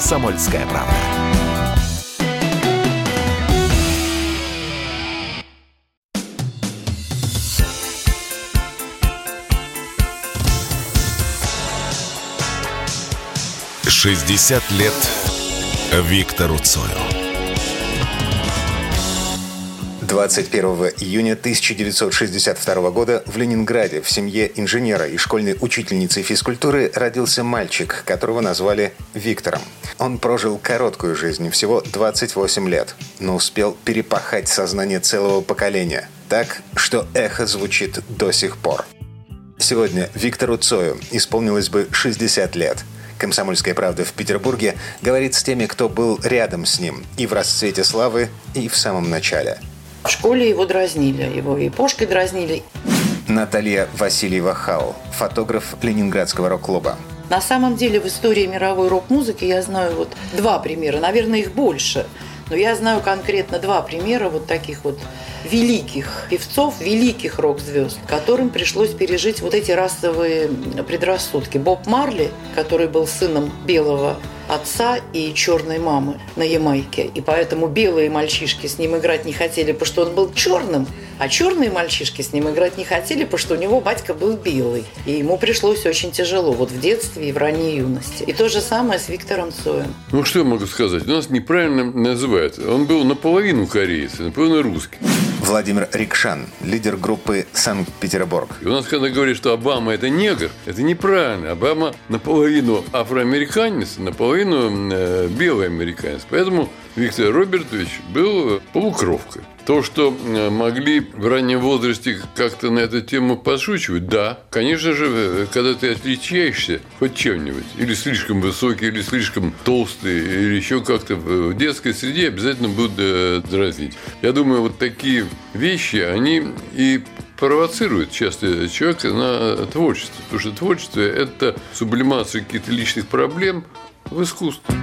«Комсомольская правда». Шестьдесят лет Виктору Цою. 21 июня 1962 года в Ленинграде в семье инженера и школьной учительницы физкультуры родился мальчик, которого назвали Виктором. Он прожил короткую жизнь, всего 28 лет, но успел перепахать сознание целого поколения. Так, что эхо звучит до сих пор. Сегодня Виктору Цою исполнилось бы 60 лет. «Комсомольская правда» в Петербурге говорит с теми, кто был рядом с ним и в расцвете славы, и в самом начале – в школе его дразнили, его и пошкой дразнили. Наталья Васильева-Хау, фотограф Ленинградского рок-клуба. На самом деле в истории мировой рок-музыки я знаю вот два примера, наверное, их больше. Но я знаю конкретно два примера вот таких вот великих певцов, великих рок-звезд, которым пришлось пережить вот эти расовые предрассудки. Боб Марли, который был сыном белого отца и черной мамы на Ямайке. И поэтому белые мальчишки с ним играть не хотели, потому что он был черным, а черные мальчишки с ним играть не хотели, потому что у него батька был белый. И ему пришлось очень тяжело, вот в детстве и в ранней юности. И то же самое с Виктором Цоем. Ну, что я могу сказать? У нас неправильно называют. Он был наполовину кореец, наполовину русский. Владимир Рикшан, лидер группы «Санкт-Петербург». И у нас, когда говорят, что Обама – это негр, это неправильно. Обама наполовину афроамериканец, наполовину э, белый американец. Поэтому Виктор Робертович был полукровкой. То, что э, могли в раннем возрасте как-то на эту тему подшучивать, да. Конечно же, э, когда ты отличаешься хоть чем-нибудь, или слишком высокий, или слишком толстый, или еще как-то в детской среде обязательно будут э, дразнить. Я думаю, вот такие вещи, они и провоцирует часто человека на творчество. Потому что творчество – это сублимация каких-то личных проблем в искусстве.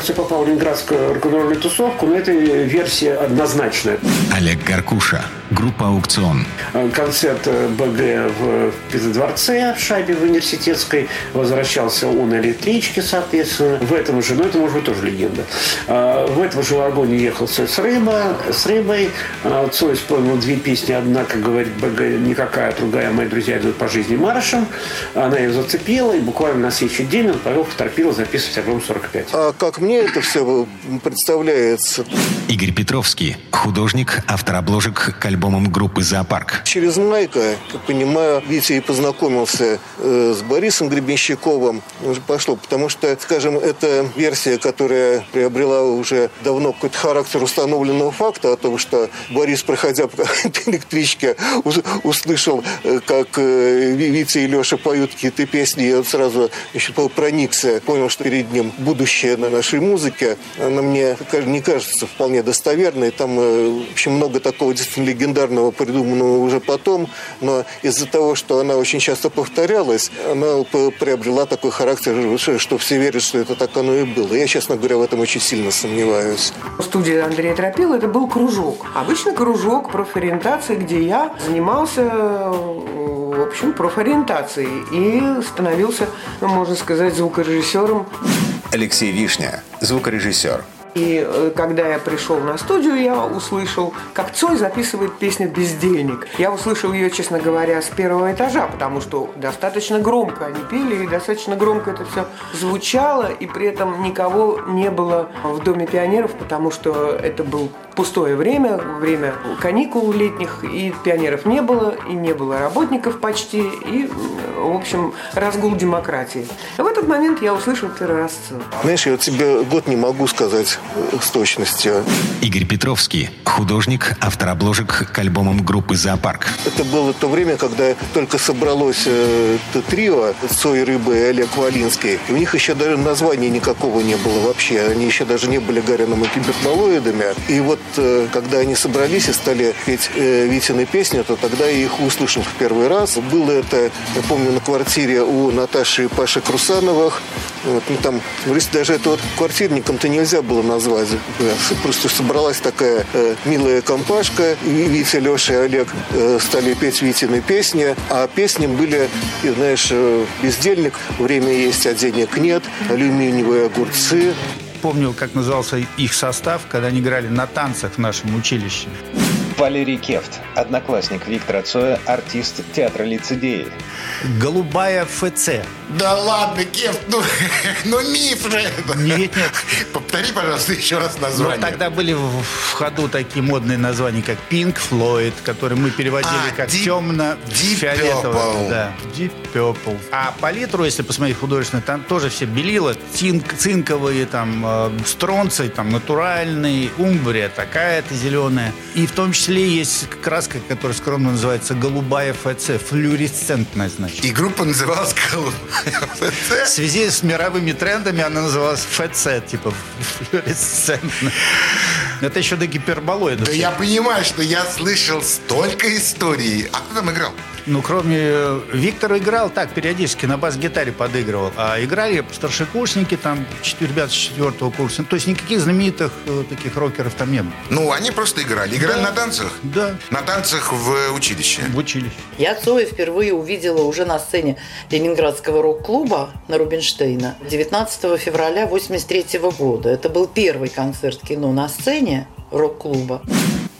Кажется, попал в ленинградскую рок-н-ролльную тусовку, но это версия однозначная. Олег Гаркуша, группа «Аукцион». Концерт БГ в Петродворце, в шайбе в университетской. Возвращался он на электричке, соответственно. В этом же, ну это может быть тоже легенда. В этом же вагоне ехал с, Рыба, с Рыбой. Цой исполнил две песни. Одна, как говорит БГ, никакая, другая «Мои друзья идут по жизни маршем». Она ее зацепила, и буквально на следующий день он повел в торпило записывать альбом 45. А как мне это все представляется? Игорь Петровский, художник, автор обложек к альбомам группы «Зоопарк». Через Майка, как понимаю, Витя и познакомился э, с Борисом Гребенщиковым. Уже пошло, потому что, скажем, это версия, которая приобрела уже давно какой-то характер установленного факта о том, что Борис, проходя по электричке, услышал, э, как э, Витя и Леша поют какие-то песни, и он сразу еще проникся, понял, что перед ним будущее на нашей музыке. Она мне не кажется вполне достоверной. Там, в общем, много такого действительно легендарного придуманного уже потом, но из-за того, что она очень часто повторялась, она приобрела такой характер, что все верят, что это так оно и было. Я, честно говоря, в этом очень сильно сомневаюсь. Студия Андрея Тропила это был кружок. Обычный кружок профориентации, где я занимался в общем, профориентацией и становился, можно сказать, звукорежиссером. Алексей Вишня, звукорежиссер. И э, когда я пришел на студию, я услышал, как Цой записывает песню «Бездельник». Я услышал ее, честно говоря, с первого этажа, потому что достаточно громко они пели, и достаточно громко это все звучало, и при этом никого не было в Доме пионеров, потому что это был пустое время, время каникул летних, и пионеров не было, и не было работников почти, и, в общем, разгул демократии. В этот момент я услышал раз Знаешь, я тебе год не могу сказать с точностью. Игорь Петровский, художник, автор обложек к альбомам группы «Зоопарк». Это было то время, когда только собралось э, это трио Цой Рыбы и Олег Валинский. И у них еще даже названия никакого не было вообще. Они еще даже не были Гарином и киберполоидами. И вот э, когда они собрались и стали петь э, Витины песни, то тогда я их услышал в первый раз. Было это, я помню, на квартире у Наташи и Паши Крусановых. Вот, ну, там, говорится, даже это вот квартирником-то нельзя было назвать. Просто собралась такая э, милая компашка. И Витя, Леша и Олег э, стали петь Витины песни. А песни были, знаешь, э, «Бездельник», «Время есть, а денег нет», «Алюминиевые огурцы». Помню, как назывался их состав, когда они играли на танцах в нашем училище. Валерий Кефт, одноклассник Виктора Цоя, артист театра лицедеи. Голубая ФЦ. Да ладно, Кев, ну, ну миф же это. Нет, нет. Повтори, пожалуйста, еще раз Но название. тогда были в в ходу такие модные названия, как Pink Floyd, которые мы переводили А, как Deep- темно-фиолетовый. Deep Purple. Да, Deep Purple. А палитру, если посмотреть художественно, там тоже все белила, цинк, цинковые, там, э, стронций, там, натуральный, умбрия такая-то зеленая. И в том числе есть краска, которая скромно называется голубая ФЦ, флюоресцентная, значит. И группа называлась «Колумб». В связи с мировыми трендами она называлась ФЦ, типа флуоресцентно. Это еще до гиперболоида. Да я понимаю, что я слышал столько историй. А кто там играл? Ну, кроме... э, Виктор играл так, периодически на бас-гитаре подыгрывал. А играли старшекурсники, там, ребята с четвертого курса. То есть никаких знаменитых э, таких рокеров там не было. Ну, они просто играли. Играли на танцах? Да, На танцах в училище. в училище. Я Цоя впервые увидела уже на сцене Ленинградского рок-клуба на Рубинштейна 19 февраля 1983 года. Это был первый концерт кино на сцене рок-клуба.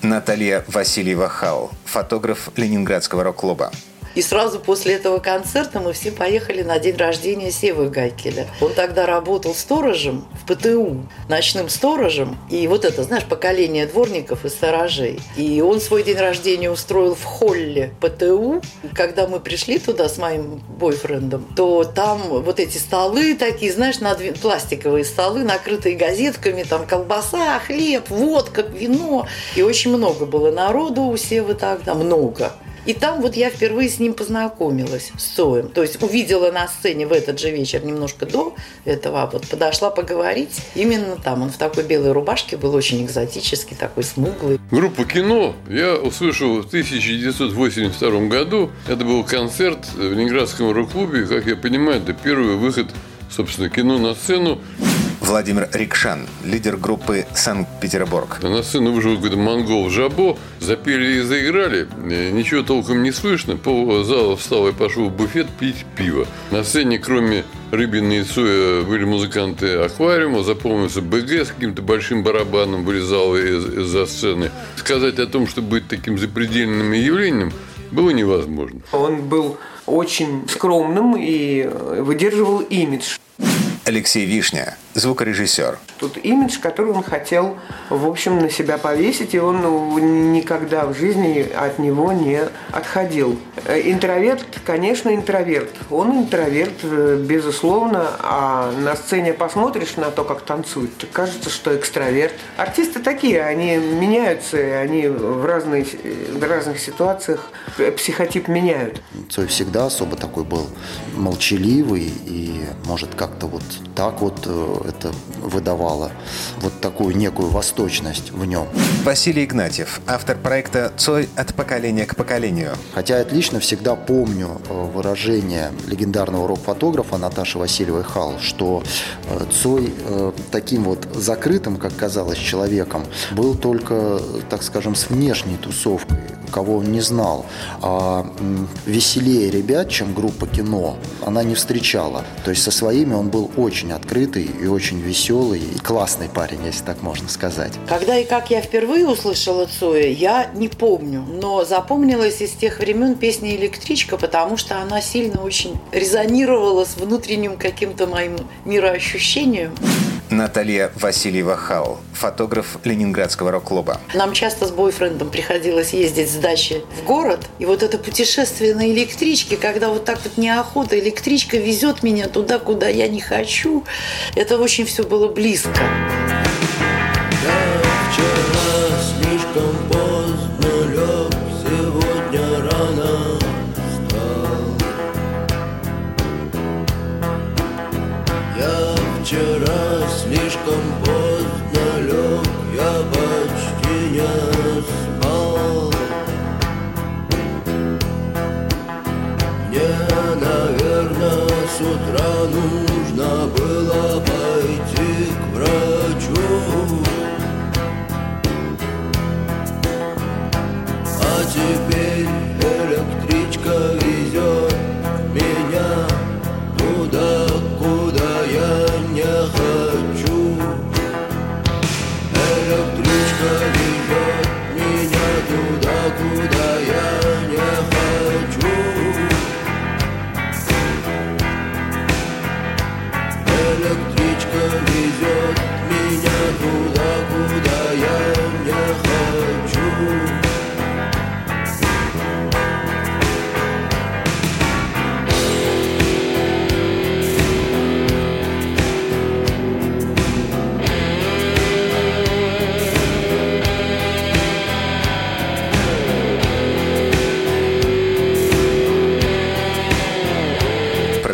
Наталья Васильева-Хау, фотограф Ленинградского рок-клуба. И сразу после этого концерта мы все поехали на день рождения Севы Гайкеля. Он тогда работал сторожем в ПТУ, ночным сторожем. И вот это, знаешь, поколение дворников и сторожей. И он свой день рождения устроил в холле ПТУ. Когда мы пришли туда с моим бойфрендом, то там вот эти столы такие, знаешь, надве- пластиковые столы, накрытые газетками, там колбаса, хлеб, водка, вино. И очень много было народу у Севы тогда, много. И там вот я впервые с ним познакомилась, с Цоем. То есть увидела на сцене в этот же вечер, немножко до этого, а вот подошла поговорить. Именно там он в такой белой рубашке был очень экзотический, такой смуглый. Группу «Кино» я услышал в 1982 году. Это был концерт в Ленинградском рок-клубе. Как я понимаю, это первый выход, собственно, кино на сцену. Владимир Рикшан, лидер группы «Санкт-Петербург». На сцену вышел какой-то монгол Жабо, запели и заиграли. Э, Ничего толком не слышно. Пол зала встал и пошел в буфет пить пиво. На сцене, кроме Рыбина и Цоя, были музыканты аквариума. Запомнился БГ с каким-то большим барабаном вылезал из- из-за сцены. Сказать о том, что будет таким запредельным явлением, было невозможно. Он был очень скромным и э, выдерживал имидж. Алексей Вишня, звукорежиссер. Тот имидж, который он хотел, в общем, на себя повесить, и он ну, никогда в жизни от него не отходил. Э, Интроверт, конечно, интроверт. Он интроверт, э, безусловно, а на сцене посмотришь на то, как танцует, кажется, что экстраверт. Артисты такие, они меняются, они в, разные, в разных ситуациях психотип меняют. Цой всегда особо такой был молчаливый и, может, как-то вот так вот э, это выдавало вот такую некую восточность в нем. Василий Игнатьев, автор проекта «Цой от поколения к поколению». Хотя я отлично всегда помню э, выражение легендарного рок-фотографа Наташи Васильевой Хал, что э, Цой э, таким вот закрытым, как казалось, человеком был только, так скажем, с внешней тусовкой, кого он не знал. А веселее ребят, чем группа кино, она не встречала. То есть со своими он был очень открытый и очень веселый, и классный парень, если так можно сказать. Когда и как я впервые услышала Цоя, я не помню. Но запомнилась из тех времен песня «Электричка», потому что она сильно очень резонировала с внутренним каким-то моим мироощущением. Наталья Васильева-Хал, фотограф Ленинградского рок-клуба. Нам часто с бойфрендом приходилось ездить с дачи в город. И вот это путешествие на электричке, когда вот так вот неохота, электричка везет меня туда, куда я не хочу. Это очень все было близко. слишком поздно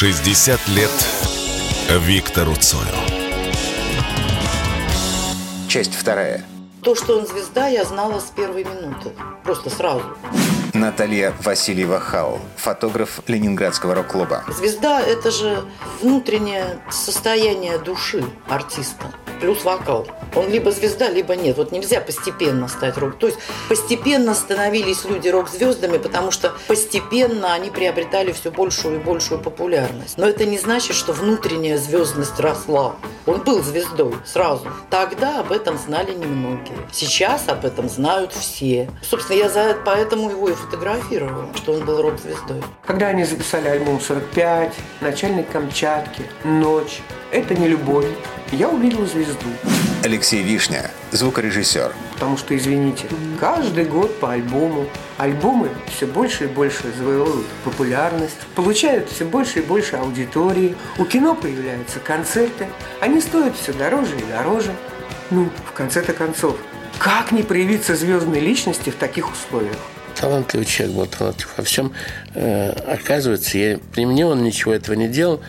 Шестьдесят лет Виктору Цою. Часть вторая. То, что он звезда, я знала с первой минуты. Просто сразу. Наталья Васильева-Хал, фотограф Ленинградского рок-клуба. Звезда – это же внутреннее состояние души артиста. Плюс вокал. Он либо звезда, либо нет. Вот нельзя постепенно стать рок. То есть постепенно становились люди рок-звездами, потому что постепенно они приобретали все большую и большую популярность. Но это не значит, что внутренняя звездность росла. Он был звездой сразу. Тогда об этом знали немногие. Сейчас об этом знают все. Собственно, я за это поэтому его и фотографировала, что он был рок-звездой. Когда они записали альбом «45», «Начальник Камчатки», «Ночь», «Это не любовь», я увидела звезду. Алексей Вишня, звукорежиссер. Потому что, извините, каждый год по альбому альбомы все больше и больше завоевывают популярность, получают все больше и больше аудитории, у кино появляются концерты, они стоят все дороже и дороже. Ну, в конце-то концов, как не проявиться звездной личности в таких условиях? Талантливый человек был талантлив во всем. Э, оказывается, я, при мне он ничего этого не делал.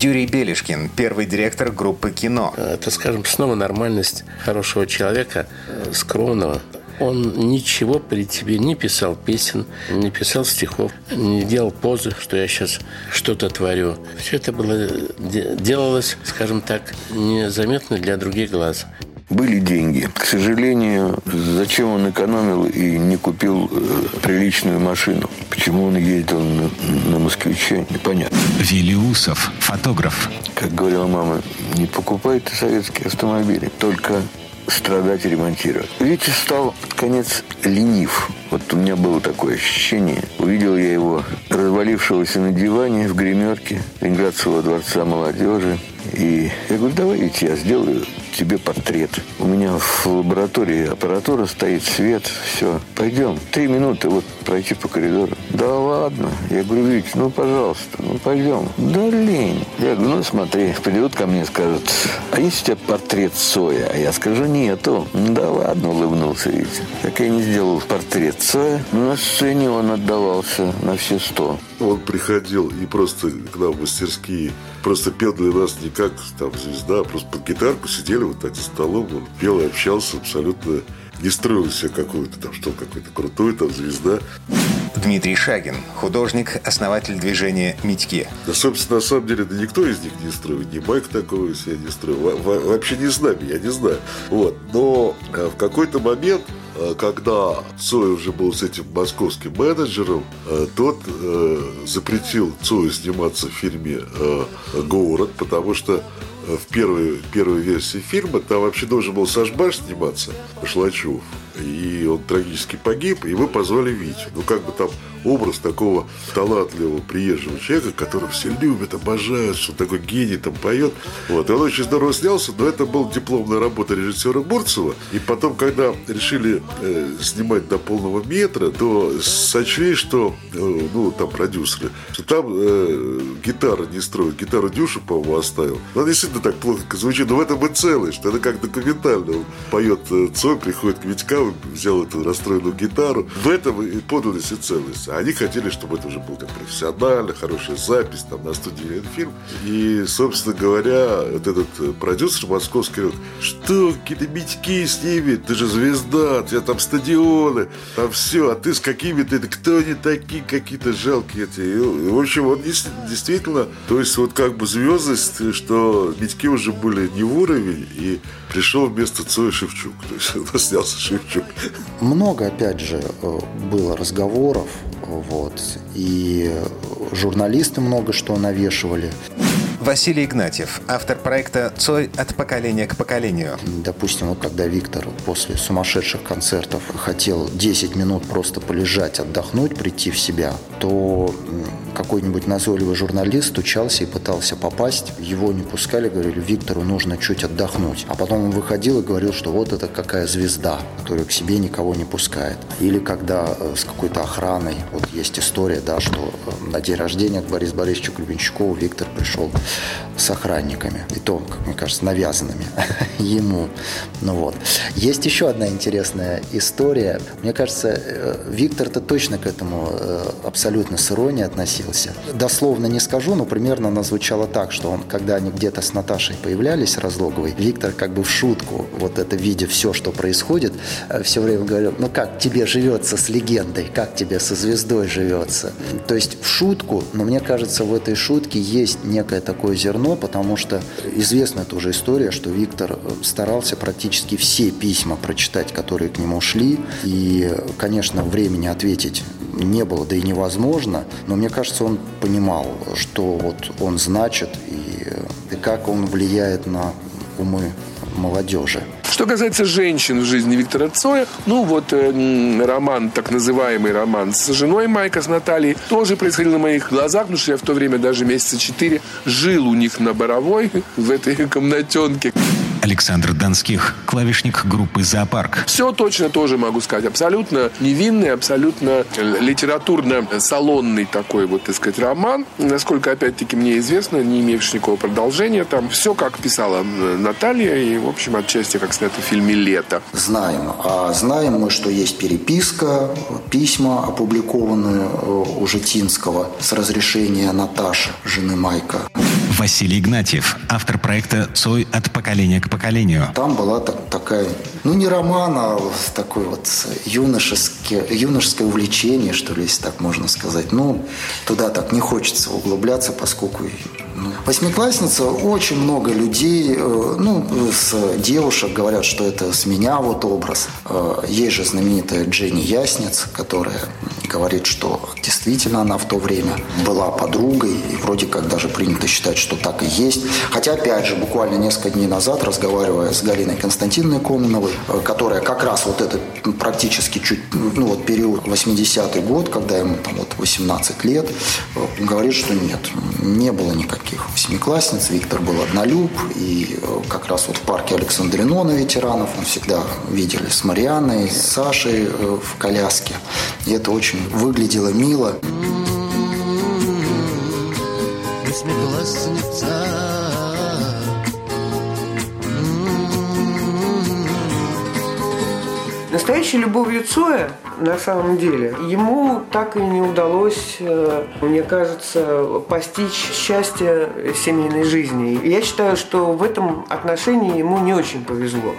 Юрий Белишкин, первый директор группы «Кино». Это, скажем, снова нормальность хорошего человека, э, скромного. Он ничего при тебе не писал песен, не писал стихов, не делал позы, что я сейчас что-то творю. Все это было делалось, скажем так, незаметно для других глаз были деньги. К сожалению, зачем он экономил и не купил э, приличную машину? Почему он ездил на, на москвиче, непонятно. Вилиусов, фотограф. Как говорила мама, не покупайте советские автомобили, только страдать и ремонтировать. Витя стал под конец ленив. Вот у меня было такое ощущение. Увидел я его развалившегося на диване в гримерке Ленинградского дворца молодежи. И я говорю, давай, Витя, я сделаю тебе портрет. У меня в лаборатории аппаратура стоит, свет, все. Пойдем. Три минуты вот пройти по коридору. Да ладно. Я говорю, Витя, ну, пожалуйста, ну, пойдем. Да лень. Я говорю, ну, смотри, придут ко мне, скажут, а есть у тебя портрет Соя? А я скажу, нету. Да ладно, улыбнулся Витя. Так я не сделал портрет Цоя. Но на сцене он отдавался на все сто. Он приходил и просто к нам в мастерские просто пел для нас не как там звезда, а просто под гитарку сидели вот так за столом, он пел и общался абсолютно не строил себя какую-то там, что какой-то крутой, там, звезда. Дмитрий Шагин, художник, основатель движения «Митьки». Да, собственно, на самом деле, да никто из них не строит. Ни Майк такого из себя не строил. Во- во- Вообще не с нами, я не знаю. Вот. Но э, в какой-то момент э, когда Цой уже был с этим московским менеджером, э, тот э, запретил Цою сниматься в фильме «Город», потому что в первой, первой версии фильма там вообще должен был Сашбаш сниматься, Шлачев. И он трагически погиб, и мы позвали Витю. Ну, как бы там образ такого талантливого приезжего человека, которого все любят, обожают, что такой гений там поет. Вот. И он очень здорово снялся, но это была дипломная работа режиссера Бурцева. И потом, когда решили э, снимать до полного метра, то сочли, что, э, ну, там продюсеры, что там э, гитара не строят. Гитару Дюша, по-моему, оставил. Она действительно так плохо звучит, но в этом и целый, что это как документально. Он поет э, Цой, приходит к Витька, взял эту расстроенную гитару. В этом и подлинность и целость. А они хотели, чтобы это уже был как профессионально, хорошая запись там на студии фильм. И, собственно говоря, вот этот э, продюсер московский говорит, что какие-то Митьки с ними, ты же звезда, у тебя там стадионы, там все, а ты с какими-то, кто они такие, какие-то жалкие эти. И, в общем, он действительно, то есть вот как бы звездность, что Митьки уже были не в уровень, и пришел вместо Цоя Шевчук. То есть нас снялся Шевчук. Много, опять же, э, было разговоров, вот, и журналисты много что навешивали. Василий Игнатьев, автор проекта «Цой от поколения к поколению». Допустим, вот когда Виктор после сумасшедших концертов хотел 10 минут просто полежать, отдохнуть, прийти в себя, то какой-нибудь назойливый журналист стучался и пытался попасть. Его не пускали, говорили, Виктору нужно чуть отдохнуть. А потом он выходил и говорил, что вот это какая звезда, которая к себе никого не пускает. Или когда э, с какой-то охраной, вот есть история, да, что э, на день рождения к Борису Борисовичу Гребенщикову Виктор пришел с охранниками. И то, как мне кажется, навязанными ему. Ну вот. Есть еще одна интересная история. Мне кажется, э, Виктор-то точно к этому абсолютно с иронией относился. Дословно не скажу, но примерно она звучала так, что он, когда они где-то с Наташей появлялись, Разлоговой, Виктор как бы в шутку, вот это видя все, что происходит, все время говорил, ну как тебе живется с легендой, как тебе со звездой живется. То есть в шутку, но мне кажется, в этой шутке есть некое такое зерно, потому что известна эта уже история, что Виктор э, старался практически все письма прочитать, которые к нему шли. И, конечно, времени ответить не было, да и невозможно. Но мне кажется, он понимал, что вот он значит и, и как он влияет на умы молодежи. Что касается женщин в жизни Виктора Цоя, ну вот э, роман, так называемый роман с женой Майка, с Натальей, тоже происходил на моих глазах, потому что я в то время даже месяца четыре жил у них на Боровой, в этой комнатенке. Александр Донских, клавишник группы «Зоопарк». Все точно тоже могу сказать. Абсолютно невинный, абсолютно литературно-салонный такой вот, так сказать, роман. Насколько, опять-таки, мне известно, не имевший никакого продолжения. Там все, как писала Наталья, и, в общем, отчасти, как снято в фильме «Лето». Знаем. А знаем мы, что есть переписка, письма, опубликованные э, у Житинского с разрешения Наташи, жены Майка. Василий Игнатьев, автор проекта «Цой от поколения к поколению». Там была так- такая, ну не роман, а вот такой вот юношеское, юношеское увлечение, что ли, если так можно сказать. Ну, туда так не хочется углубляться, поскольку восьмиклассница, очень много людей, э, ну, с девушек говорят, что это с меня вот образ. Э, Есть же знаменитая Дженни Ясниц, которая говорит, что действительно она в то время была подругой, и вроде как даже принято считать, что так и есть. Хотя, опять же, буквально несколько дней назад, разговаривая с Галиной Константиновной Коминовой, э, которая как раз вот этот практически чуть, ну вот период 80-й год, когда ему там вот 18 лет, говорит, что нет, не было никаких восьмиклассниц, Виктор был однолюб, и э, как раз вот в парке Александринона ветеранов он всегда видели с Марианной, с Сашей э, в коляске, и это очень выглядело мило. Восьмиклассница Настоящей любовью Цоя на самом деле. Ему так и не удалось, э, мне кажется, постичь счастье семейной жизни. Я считаю, что в этом отношении ему не очень повезло.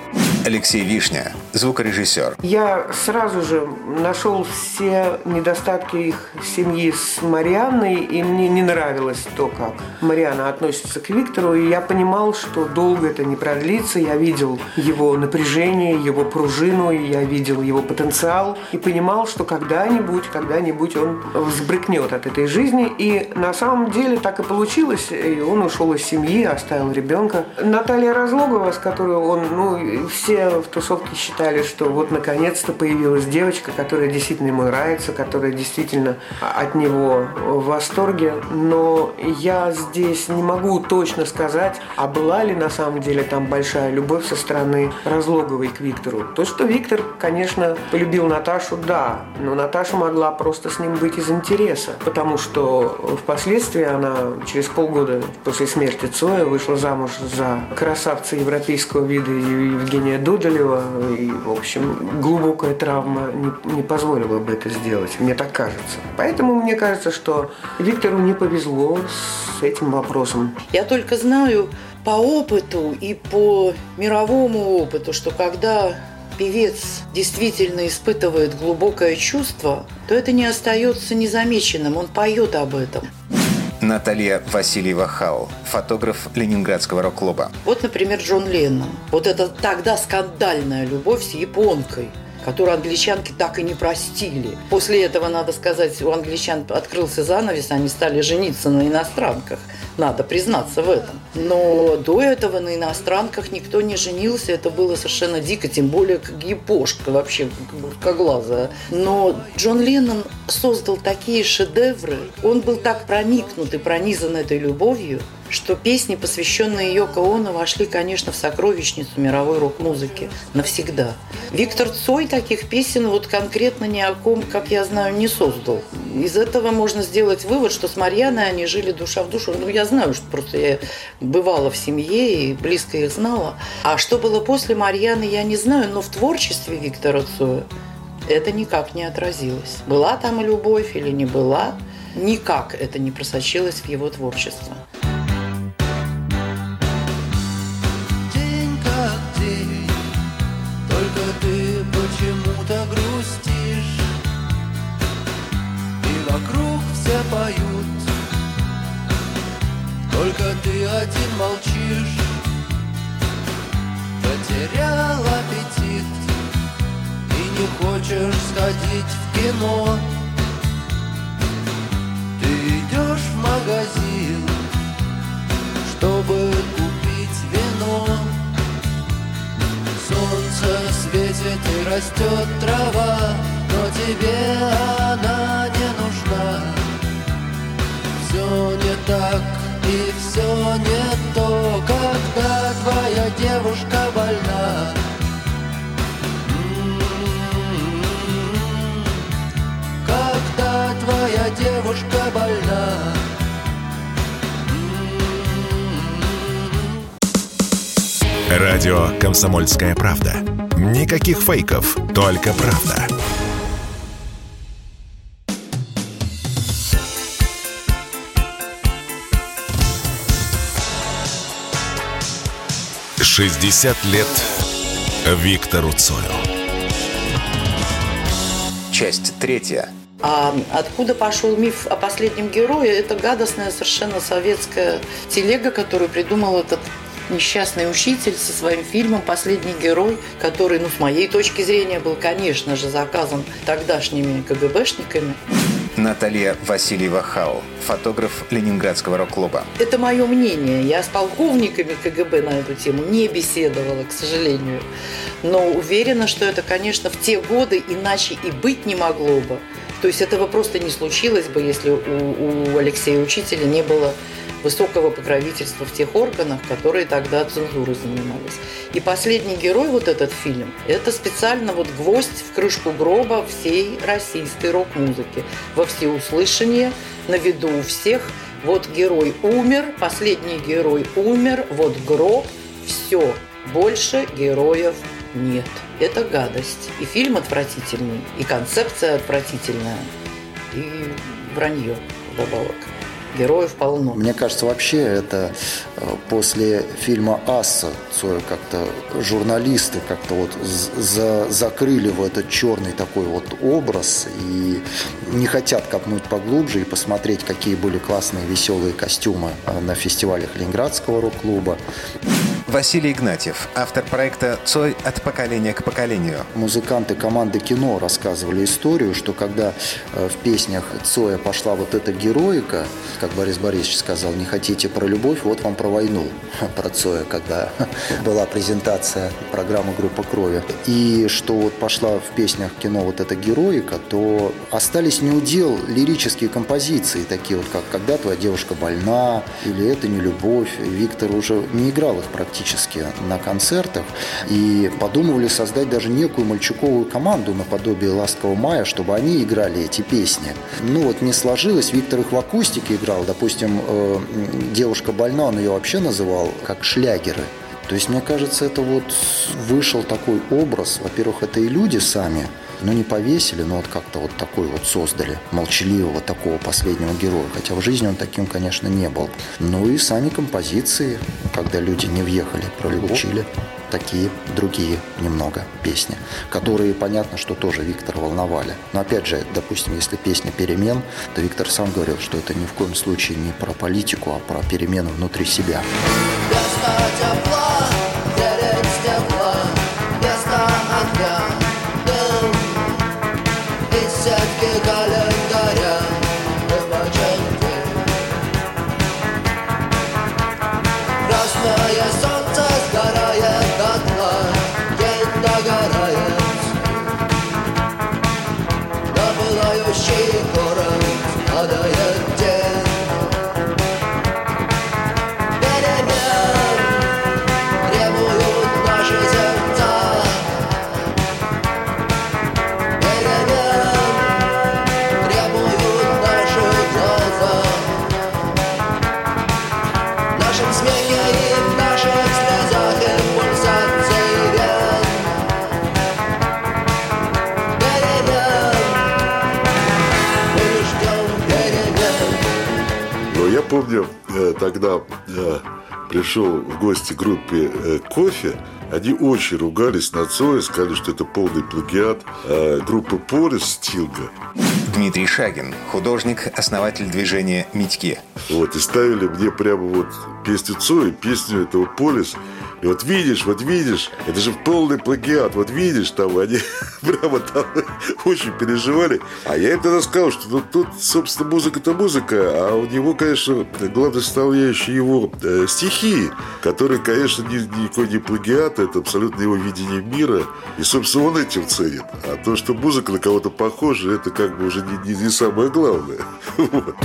Алексей Вишня, звукорежиссер. Я сразу же нашел все недостатки их семьи с Марианной, и мне не нравилось то, как Мариана относится к Виктору, и я понимал, что долго это не продлится. Я видел его напряжение, его пружину, я видел его потенциал, и понимал, что когда-нибудь, когда-нибудь он взбрыкнет от этой жизни, и на самом деле так и получилось, и он ушел из семьи, оставил ребенка. Наталья Разлогова, с которой он, ну, все в тусовке считали, что вот наконец-то появилась девочка, которая действительно ему нравится, которая действительно от него в восторге. Но я здесь не могу точно сказать, а была ли на самом деле там большая любовь со стороны Разлоговой к Виктору. То, что Виктор, конечно, полюбил Наташу, да, но Наташа могла просто с ним быть из интереса, потому что впоследствии она через полгода после смерти Цоя вышла замуж за красавца европейского вида Евгения Дудалева. И, в общем, глубокая травма не, не позволила бы это сделать, мне так кажется. Поэтому мне кажется, что Виктору не повезло с этим вопросом. Я только знаю по опыту и по мировому опыту, что когда певец действительно испытывает глубокое чувство, то это не остается незамеченным, он поет об этом. Наталья Васильева Хау, фотограф Ленинградского рок-клуба. Вот, например, Джон Леннон. Вот это тогда скандальная любовь с японкой которую англичанки так и не простили. После этого, надо сказать, у англичан открылся занавес, они стали жениться на иностранках. Надо признаться в этом. Но до этого на иностранках никто не женился. Это было совершенно дико, тем более как япошка вообще, как глаза. Но Джон Леннон создал такие шедевры. Он был так проникнут и пронизан этой любовью, что песни, посвященные Йоко Оно, вошли, конечно, в сокровищницу мировой рок-музыки навсегда. Виктор Цой таких песен вот конкретно ни о ком, как я знаю, не создал. Из этого можно сделать вывод, что с Марьяной они жили душа в душу. Ну, я знаю, что просто я бывала в семье и близко их знала. А что было после Марьяны, я не знаю, но в творчестве Виктора Цоя это никак не отразилось. Была там любовь или не была, никак это не просочилось в его творчество. Растет трава, но тебе она не нужна. Все не так и все не то, когда твоя девушка больна. Когда твоя девушка больна. Радио «Комсомольская правда». Никаких фейков, только правда. Шестьдесят лет Виктору Цою. Часть третья. А откуда пошел миф о последнем герое? Это гадостная совершенно советская телега, которую придумал этот несчастный учитель со своим фильмом «Последний герой», который, ну, с моей точки зрения, был, конечно же, заказан тогдашними КГБшниками. Наталья Васильева Хау, фотограф Ленинградского рок-клуба. Это мое мнение. Я с полковниками КГБ на эту тему не беседовала, к сожалению. Но уверена, что это, конечно, в те годы иначе и быть не могло бы. То есть этого просто не случилось бы, если у, у Алексея Учителя не было высокого покровительства в тех органах, которые тогда цензурой занимались. И последний герой, вот этот фильм, это специально вот гвоздь в крышку гроба всей российской рок-музыки. Во всеуслышание, на виду у всех. Вот герой умер, последний герой умер, вот гроб, все, больше героев Нет, это гадость. И фильм отвратительный, и концепция отвратительная, и вранье вдобавок. Героев полно. Мне кажется, вообще это э, после фильма «Асса» Цоя как-то журналисты как-то вот за, закрыли в этот черный такой вот образ и не хотят копнуть поглубже и посмотреть, какие были классные веселые костюмы э, на фестивалях Ленинградского рок-клуба. Василий Игнатьев, автор проекта «Цой от поколения к поколению». Музыканты команды кино рассказывали историю, что когда э, в песнях Цоя пошла вот эта героика, как Борис Борисович сказал, не хотите про любовь, вот вам про войну, про Цоя, когда была презентация программы «Группа крови». И что вот пошла в песнях кино вот эта героика, то остались неудел лирические композиции, такие вот как «Когда твоя девушка больна» или «Это не любовь». Виктор уже не играл их практически практически на концертах и подумывали создать даже некую мальчуковую команду наподобие «Ласкового мая», чтобы они играли эти песни. Ну вот не сложилось, Виктор их в акустике играл, допустим, э, «Девушка больна», он ее вообще называл как шлягеры. То есть, мне кажется, это вот вышел такой образ. Во-первых, это и люди сами, но не повесили, но вот как-то вот такой вот создали молчаливого такого последнего героя. Хотя в жизни он таким, конечно, не был. Ну и сами композиции, когда люди не въехали, пролучили такие другие немного песни, которые, понятно, что тоже Виктора волновали. Но опять же, допустим, если песня «Перемен», то Виктор сам говорил, что это ни в коем случае не про политику, а про перемены внутри себя. Пришел в гости группе э, «Кофе», они очень ругались на Цоя, сказали, что это полный плагиат группы Полис Стилга. Дмитрий Шагин, художник, основатель движения «Митьки». Вот, и ставили мне прямо вот песню Цоя, песню этого Полис. И вот видишь, вот видишь, это же полный плагиат, вот видишь, там они прямо там очень переживали. А я им тогда сказал, что ну, тут, собственно, музыка-то музыка, а у него, конечно, главной составляющей его э, стихи, которые, конечно, ни, никакой не плагиат, это абсолютно его видение мира. И, собственно, он этим ценит. А то, что музыка на кого-то похожа, это как бы уже не, не, не самое главное. Вот.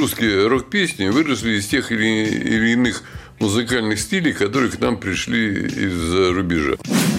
Русские рок-песни выросли из тех или, или иных музыкальных стилей, которые к нам пришли из-за рубежа.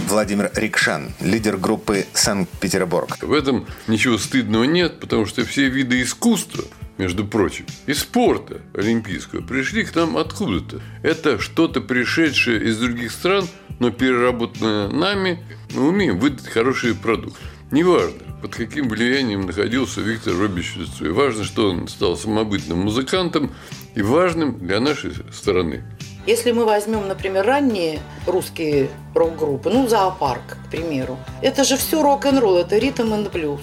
Владимир Рикшан, лидер группы «Санкт-Петербург». В этом ничего стыдного нет, потому что все виды искусства, между прочим, и спорта олимпийского пришли к нам откуда-то. Это что-то пришедшее из других стран, но переработанное нами, мы умеем выдать хороший продукт. Неважно, под каким влиянием находился Виктор Робич Цой. Важно, что он стал самобытным музыкантом и важным для нашей страны. Если мы возьмем, например, ранние русские рок-группы, ну, «Зоопарк», к примеру, это же все рок-н-ролл, это ритм и блюз.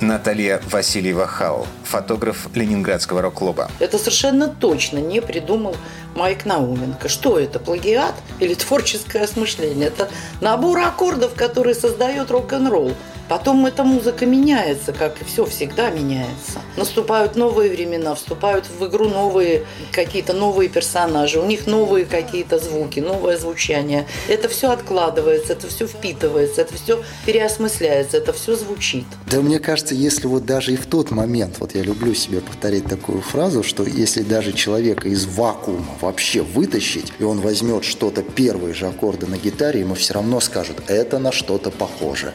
Наталья Васильева Хал, фотограф Ленинградского рок-клуба. Это совершенно точно не придумал Майк Науменко. Что это, плагиат или творческое осмысление? Это набор аккордов, который создает рок-н-ролл. Потом эта музыка меняется, как и все всегда меняется. Наступают новые времена, вступают в игру новые какие-то новые персонажи, у них новые какие-то звуки, новое звучание. Это все откладывается, это все впитывается, это все переосмысляется, это все звучит. Да мне кажется, если вот даже и в тот момент, вот я люблю себе повторить такую фразу, что если даже человека из вакуума вообще вытащить, и он возьмет что-то, первые же аккорды на гитаре, ему все равно скажут, это на что-то похоже.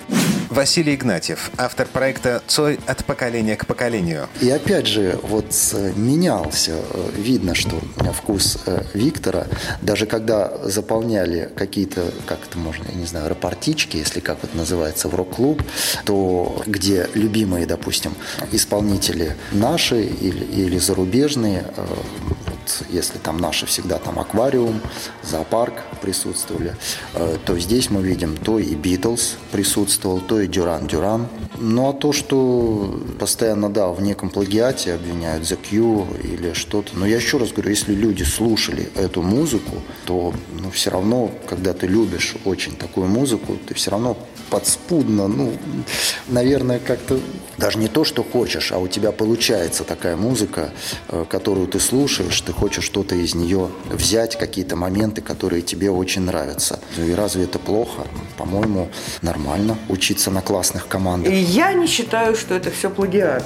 Василий Игнатьев, автор проекта «Цой от поколения к поколению». И опять же, вот э, менялся. Э, видно, что вкус э, Виктора, даже когда заполняли какие-то, как это можно, я не знаю, рапортички, если как это называется, в рок-клуб, то где любимые, допустим, исполнители наши или, или зарубежные, если там наши всегда там аквариум, зоопарк присутствовали, э, то здесь мы видим то и Битлз присутствовал, то и Дюран Дюран. Ну а то, что постоянно, да, в неком плагиате обвиняют The Q или что-то, но я еще раз говорю, если люди слушали эту музыку, то ну, все равно, когда ты любишь очень такую музыку, ты все равно подспудно, ну, наверное, как-то даже не то, что хочешь, а у тебя получается такая музыка, э, которую ты слушаешь, ты хочешь что-то из нее взять, какие-то моменты, которые тебе очень нравятся. И разве это плохо? По-моему, нормально учиться на классных командах. И я не считаю, что это все плагиат.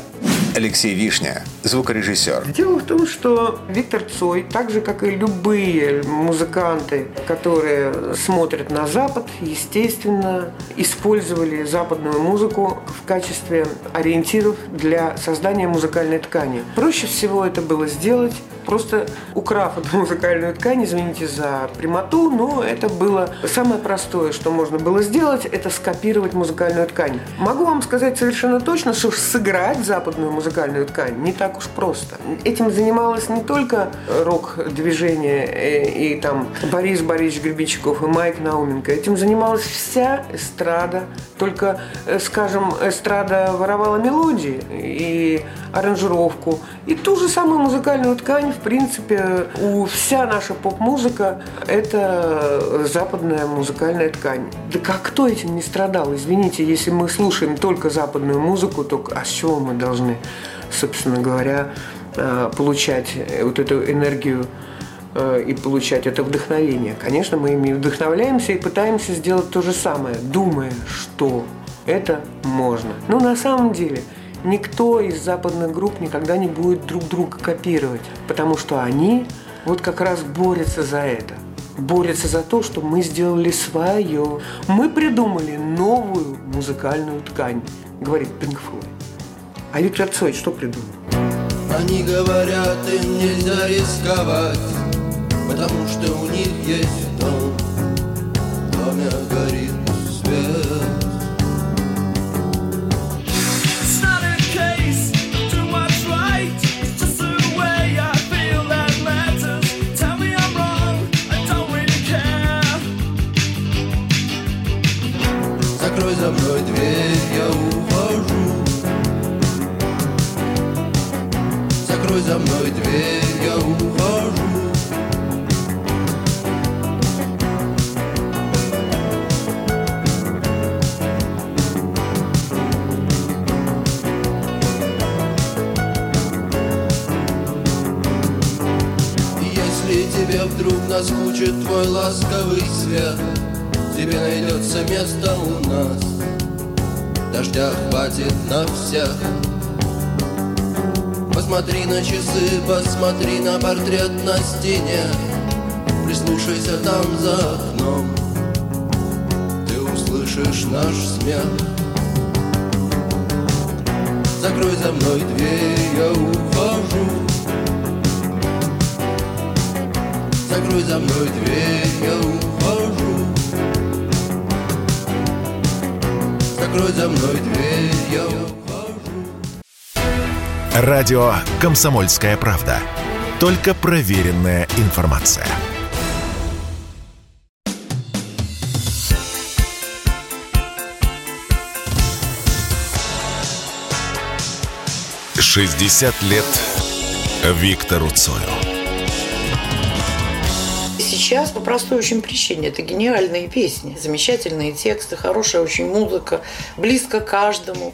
Алексей Вишня, звукорежиссер. Дело в том, что Виктор Цой, так же, как и любые музыканты, которые смотрят на Запад, естественно, использовали западную музыку в качестве ориентиров для создания музыкальной ткани. Проще всего это было сделать просто украв эту музыкальную ткань, извините за прямоту, но это было самое простое, что можно было сделать, это скопировать музыкальную ткань. Могу вам сказать совершенно точно, что сыграть западную музыкальную ткань не так уж просто. Этим занималось не только рок-движение и, и там Борис Борисович Гребенщиков и Майк Науменко, этим занималась вся эстрада, только, э, скажем, эстрада воровала мелодии и аранжировку, и ту же самую музыкальную ткань в принципе, у вся наша поп-музыка – это западная музыкальная ткань. Да как кто этим не страдал? Извините, если мы слушаем только западную музыку, то а с чего мы должны, собственно говоря, э, получать вот эту энергию э, и получать это вдохновение. Конечно, мы ими вдохновляемся и пытаемся сделать то же самое, думая, что это можно. Но на самом деле – никто из западных групп никогда не будет друг друга копировать, потому что они вот как раз борются за это. Борются за то, что мы сделали свое. Мы придумали новую музыкальную ткань, говорит Пинк Флойд. А Виктор Цой что придумал? Они говорят, им нельзя рисковать, потому что у них есть дом. Доме горит на часы, посмотри на портрет на стене. Прислушайся там за окном Ты услышишь наш смех. Закрой за мной дверь, я ухожу. Закрой за мной дверь, я ухожу. Закрой за мной дверь, я Радио «Комсомольская правда». Только проверенная информация. Шестьдесят лет Виктору Цою. Сейчас по простой очень причине. Это гениальные песни, замечательные тексты, хорошая очень музыка, близко каждому.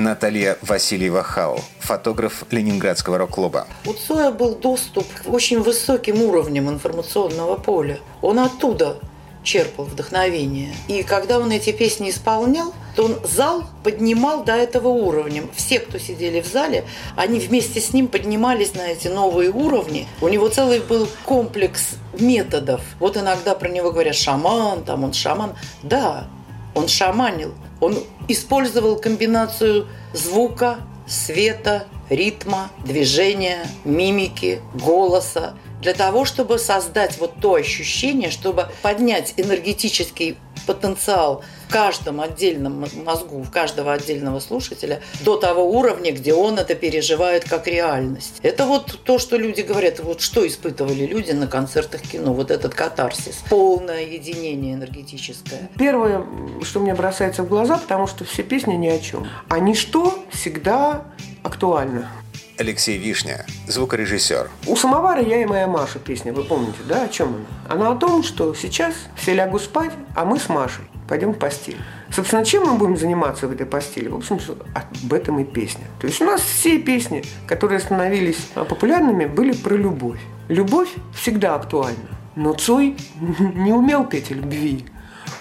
Наталья Васильева Хау, фотограф Ленинградского рок-клуба. У Цоя был доступ к очень высоким уровням информационного поля. Он оттуда черпал вдохновение. И когда он эти песни исполнял, то он зал поднимал до этого уровня. Все, кто сидели в зале, они вместе с ним поднимались на эти новые уровни. У него целый был комплекс методов. Вот иногда про него говорят шаман, там он шаман. Да, он шаманил. Он использовал комбинацию звука, света, ритма, движения, мимики, голоса для того, чтобы создать вот то ощущение, чтобы поднять энергетический потенциал каждом отдельном мозгу, в каждого отдельного слушателя до того уровня, где он это переживает как реальность. Это вот то, что люди говорят, вот что испытывали люди на концертах кино, вот этот катарсис, полное единение энергетическое. Первое, что мне бросается в глаза, потому что все песни ни о чем. А ничто всегда актуально. Алексей Вишня, звукорежиссер. У самовара я и моя Маша песня, вы помните, да, о чем она? Она о том, что сейчас все лягут спать, а мы с Машей пойдем в постель. Собственно, чем мы будем заниматься в этой постели? В общем, об этом и песня. То есть у нас все песни, которые становились популярными, были про любовь. Любовь всегда актуальна. Но Цой не умел петь о любви.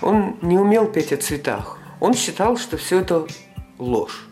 Он не умел петь о цветах. Он считал, что все это ложь.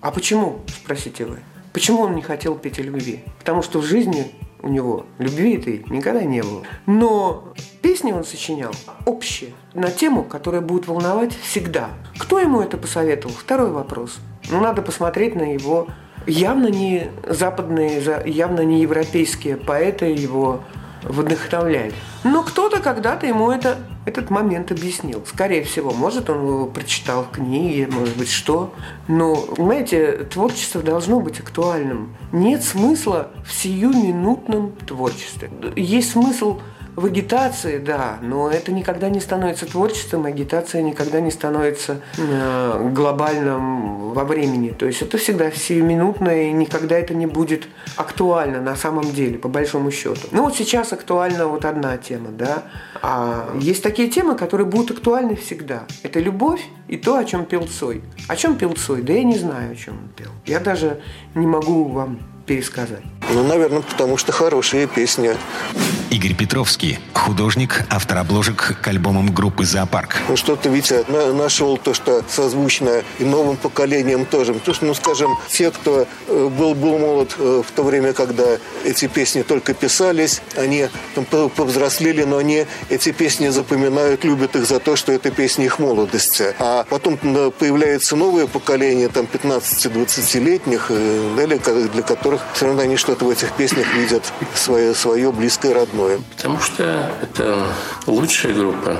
А почему, спросите вы? Почему он не хотел петь о любви? Потому что в жизни у него любви этой никогда не было. Но песни он сочинял общие, на тему, которая будет волновать всегда. Кто ему это посоветовал? Второй вопрос. Ну, надо посмотреть на его явно не западные, явно не европейские поэты его вдохновляли. Но кто-то когда-то ему это, этот момент объяснил. Скорее всего, может, он его прочитал в книге, может быть, что. Но, понимаете, творчество должно быть актуальным. Нет смысла в сиюминутном творчестве. Есть смысл в агитации, да, но это никогда не становится творчеством, агитация никогда не становится э, глобальным во времени. То есть это всегда сиюминутно, и никогда это не будет актуально на самом деле, по большому счету. Ну вот сейчас актуальна вот одна тема, да, а есть такие темы, которые будут актуальны всегда. Это любовь и то, о чем пел Цой. О чем пел Цой? Да я не знаю, о чем он пел. Я даже не могу вам пересказать. Ну, наверное, потому что хорошие песни. Игорь Петровский, художник, автор обложек к альбомам группы «Зоопарк». Ну, что-то, Витя, на нашел то, что созвучно и новым поколениям тоже. То, что, ну, скажем, те, кто э, был, был молод э, в то время, когда эти песни только писались, они там, повзрослели, но они эти песни запоминают, любят их за то, что это песни их молодости. А потом появляется новое поколение, там, 15-20-летних, э, для которых все равно они что-то в этих песнях видят свое, свое близкое, родное. Потому что это лучшая группа.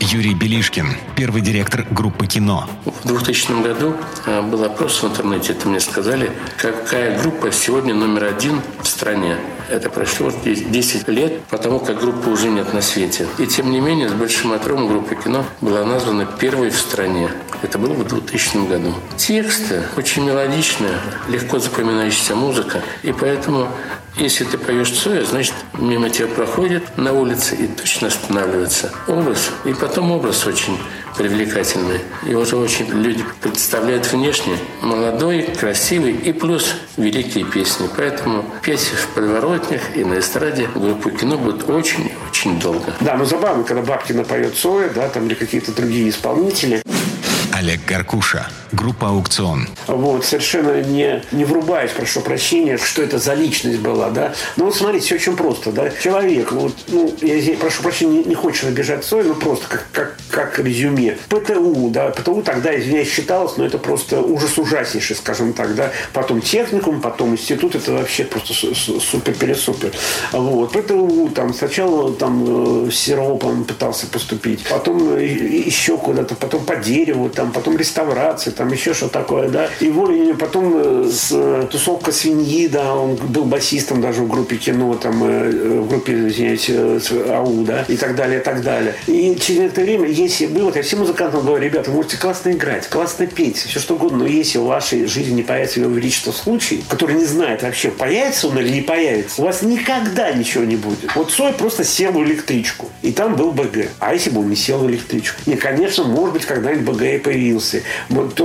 Юрий Белишкин, первый директор группы «Кино». В 2000 году э, был опрос в интернете, это мне сказали, какая группа сегодня номер один в стране. Это прошло 10 лет, потому как группы уже нет на свете. И тем не менее, с большим отрывом группа «Кино» была названа первой в стране. Это было в 2000 году. Тексты очень мелодичные, легко запоминающаяся музыка. И поэтому если ты поешь Цоя, значит, мимо тебя проходит на улице и точно останавливается образ. И потом образ очень привлекательный. И уже очень люди представляют внешне молодой, красивый и плюс великие песни. Поэтому петь в подворотнях и на эстраде группу кино будет очень-очень долго. Да, но забавно, когда Бабкина поет Цоя, да, там или какие-то другие исполнители. Олег Гаркуша, группа «Аукцион». Вот, совершенно не, не врубаясь, прошу прощения, что это за личность была, да. Ну вот смотрите, все очень просто, да. Человек, вот, ну, я здесь, прошу прощения, не, не хочешь обижать Цой, ну просто как, как, как резюме. ПТУ, да, ПТУ тогда, извиняюсь, считалось, но это просто ужас ужаснейший, скажем так, да. Потом техникум, потом институт, это вообще просто супер-пересупер. Вот, ПТУ, там, сначала там э, с Сиропом пытался поступить, потом еще куда-то, потом по дереву, там потом реставрация, там еще что такое, да. И волей потом э, с, э, тусовка свиньи, да, он был басистом даже в группе кино, там, э, в группе, извиняюсь, АУ, да, и так далее, и так далее. И через это время, если было, я всем музыкантам говорю, ребята, вы можете классно играть, классно петь, все что угодно, но если в вашей жизни не появится его величество случай, который не знает вообще, появится он или не появится, у вас никогда ничего не будет. Вот Цой просто сел в электричку, и там был БГ. А если бы он не сел в электричку? Не, конечно, может быть, когда-нибудь БГ и появился.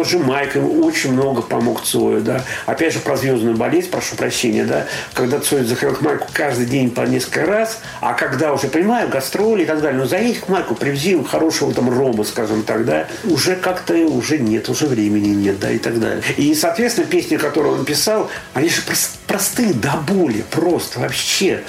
Тот же Майк ему очень много помог Цою, да. Опять же, про звездную болезнь, прошу прощения, да. Когда Цой заходил к Майку каждый день по несколько раз, а когда уже, понимаю, гастроли и так далее, но заедь к Майку, привези хорошего там рома, скажем так, да, уже как-то уже нет, уже времени нет, да, и так далее. И, соответственно, песни, которые он писал, они же простые до боли, просто вообще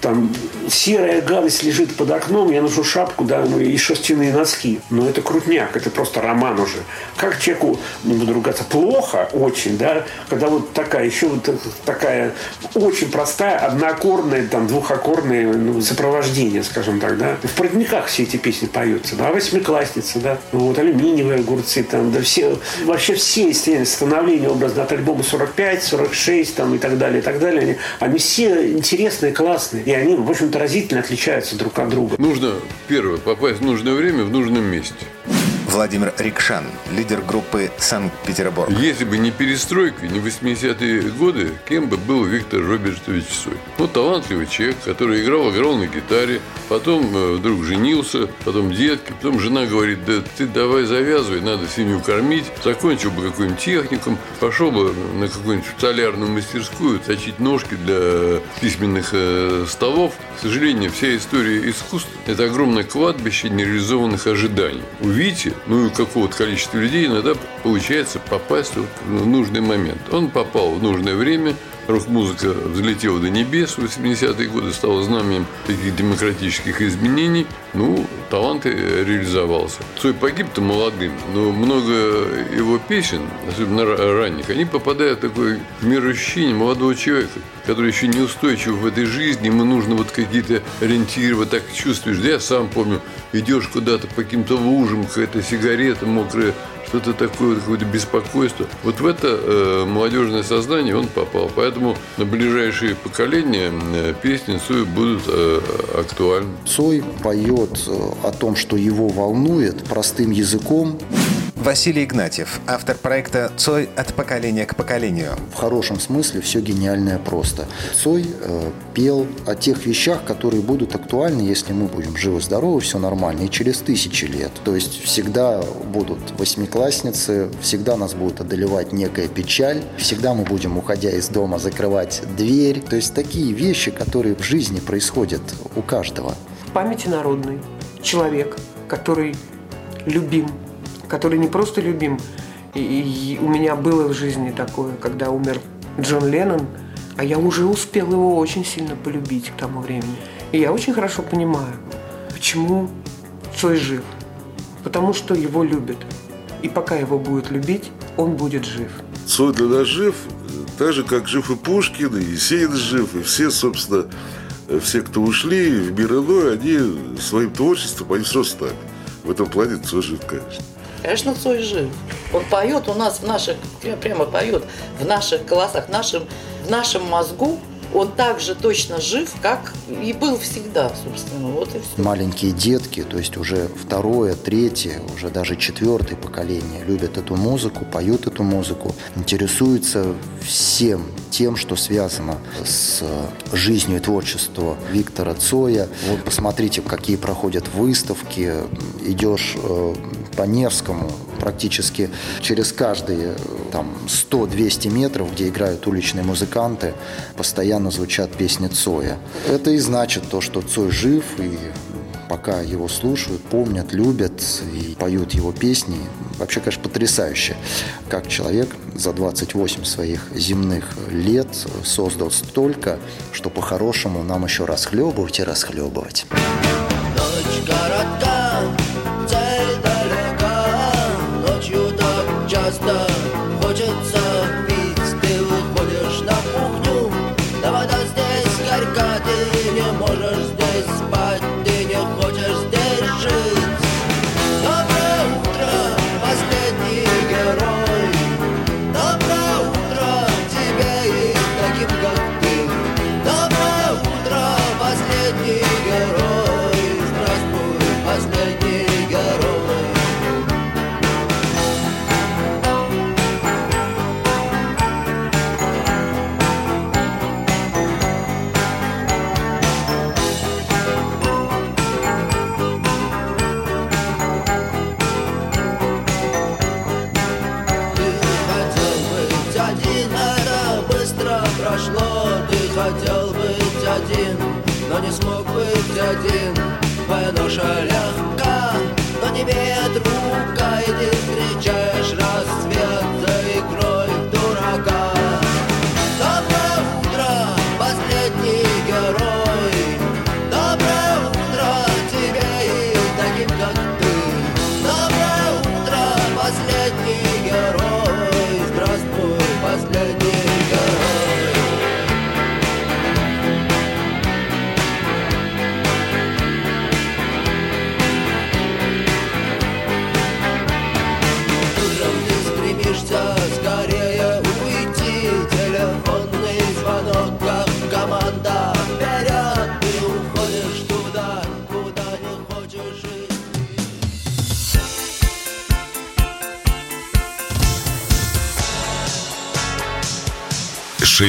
там серая гадость лежит под окном, я ношу шапку, да, ну и шерстяные носки. Но это крутняк, это просто роман уже. Как человеку, не буду ругаться, плохо очень, да, когда вот такая, еще вот такая очень простая, одноаккордная, там, двухаккордное ну, сопровождение, скажем так, да. В «Проводниках» все эти песни поются, да, «Восьмиклассница», да, ну, вот «Алюминиевые огурцы», там, да, все, вообще все становления образно от альбома 45, 46, там, и так далее, и так далее, они, они все интересные, классные. И они, в общем-то, разительно отличаются друг от друга. Нужно, первое, попасть в нужное время в нужном месте. Владимир Рикшан, лидер группы «Санкт-Петербург». Если бы не перестройка, не 80-е годы, кем бы был Виктор Робертович Сой? Ну, талантливый человек, который играл, играл на гитаре, потом э, вдруг женился, потом детки, потом жена говорит, да ты давай завязывай, надо семью кормить. Закончил бы какой-нибудь техникум, пошел бы на какую-нибудь солярную мастерскую точить ножки для письменных э, столов. К сожалению, вся история искусства – это огромное кладбище нереализованных ожиданий. У Вити ну и какого-то количества людей иногда получается попасть вот в нужный момент. Он попал в нужное время, рок-музыка взлетела до небес в 80-е годы, стала знаменем таких демократических изменений. Ну, талант реализовался. Цой погиб-то молодым, но много его песен, особенно ранних, они попадают в такое мироощущение молодого человека, который еще неустойчив в этой жизни, ему нужно вот какие-то ориентиры, вот так чувствуешь. Да я сам помню, идешь куда-то по каким-то лужам, какая-то сигарета мокрая, что-то такое, какое-то беспокойство. Вот в это э, молодежное сознание он попал. Поэтому на ближайшие поколения песни Цоя будут э, актуальны. Цой поет э, о том, что его волнует простым языком, Василий Игнатьев, автор проекта «Цой от поколения к поколению». В хорошем смысле все гениальное просто. Цой э, пел о тех вещах, которые будут актуальны, если мы будем живы-здоровы, все нормально, и через тысячи лет. То есть всегда будут восьмиклассницы, всегда нас будет одолевать некая печаль, всегда мы будем, уходя из дома, закрывать дверь. То есть такие вещи, которые в жизни происходят у каждого. В памяти народной человек, который любим который не просто любим. И, и у меня было в жизни такое, когда умер Джон Леннон, а я уже успел его очень сильно полюбить к тому времени. И я очень хорошо понимаю, почему Цой жив. Потому что его любят. И пока его будут любить, он будет жив. Цой для нас жив, так же, как жив и Пушкин, и Есенин жив, и все, собственно, все, кто ушли в мир иной, они своим творчеством, они стали. В этом плане Цой жив, конечно. Конечно, Цой жив. Он поет у нас в наших, прямо поет в наших голосах, в нашем, в нашем мозгу. Он так же точно жив, как и был всегда, собственно. Вот и все. Маленькие детки, то есть уже второе, третье, уже даже четвертое поколение любят эту музыку, поют эту музыку, интересуются всем тем, что связано с жизнью и творчеством Виктора Цоя. Вот посмотрите, какие проходят выставки. Идешь э, по Невскому, практически через каждые там 100-200 метров, где играют уличные музыканты, постоянно звучат песни Цоя. Это и значит то, что Цой жив, и пока его слушают, помнят, любят и поют его песни. Вообще, конечно, потрясающе, как человек за 28 своих земных лет создал столько, что по-хорошему нам еще расхлебывать и расхлебывать. Ночь коротка, так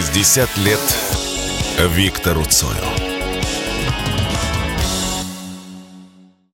60 лет Виктору Цою.